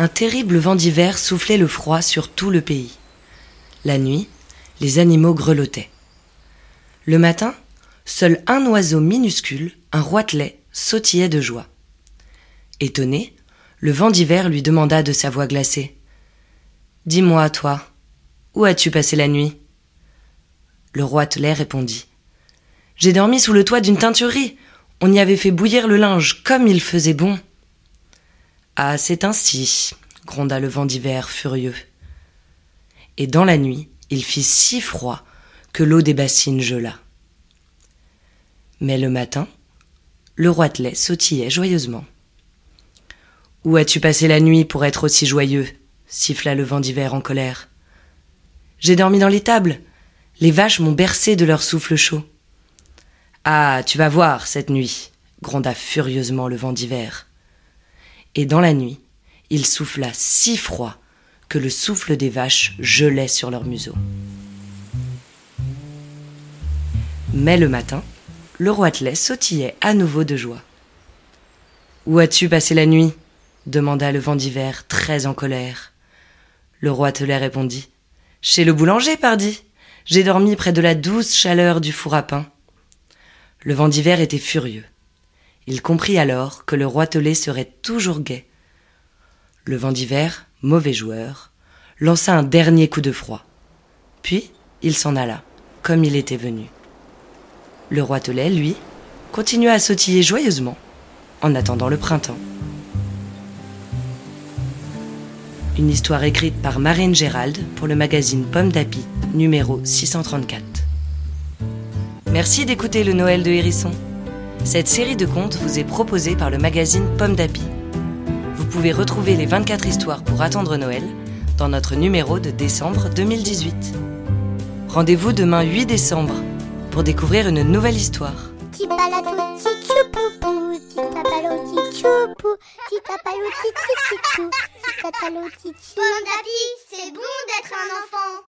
Un terrible vent d'hiver soufflait le froid sur tout le pays. La nuit, les animaux grelottaient. Le matin, seul un oiseau minuscule, un roitelet, sautillait de joie. Étonné, le vent d'hiver lui demanda de sa voix glacée. Dis-moi, toi, où as-tu passé la nuit? Le roitelet répondit. J'ai dormi sous le toit d'une teinturerie. On y avait fait bouillir le linge comme il faisait bon. Ah, c'est ainsi, gronda le vent d'hiver furieux. Et dans la nuit, il fit si froid que l'eau des bassines gela. Mais le matin, le roitelet sautillait joyeusement. Où as-tu passé la nuit pour être aussi joyeux? siffla le vent d'hiver en colère. J'ai dormi dans l'étable. Les vaches m'ont bercé de leur souffle chaud. Ah, tu vas voir cette nuit, gronda furieusement le vent d'hiver. Et dans la nuit, il souffla si froid que le souffle des vaches gelait sur leur museau. Mais le matin, le roitelet sautillait à nouveau de joie. Où as-tu passé la nuit? demanda le vent d'hiver, très en colère. Le roitelet répondit Chez le boulanger, pardi. J'ai dormi près de la douce chaleur du four à pain. Le vent d'hiver était furieux. Il comprit alors que le roitelet serait toujours gai. Le vent d'hiver, mauvais joueur, lança un dernier coup de froid. Puis il s'en alla, comme il était venu. Le roitelet, lui, continua à sautiller joyeusement, en attendant le printemps. Une histoire écrite par Marine Gérald pour le magazine Pomme d'Api, numéro 634. Merci d'écouter le Noël de Hérisson. Cette série de contes vous est proposée par le magazine Pomme d'Api. Vous pouvez retrouver les 24 histoires pour attendre Noël dans notre numéro de décembre 2018. Rendez-vous demain 8 décembre pour découvrir une nouvelle histoire. Petit palato, petit poupou. Petit papalo, petit choupou. Petit papalo, petit chouchou. Petit papalo, petit chou. Bon c'est bon d'être un enfant.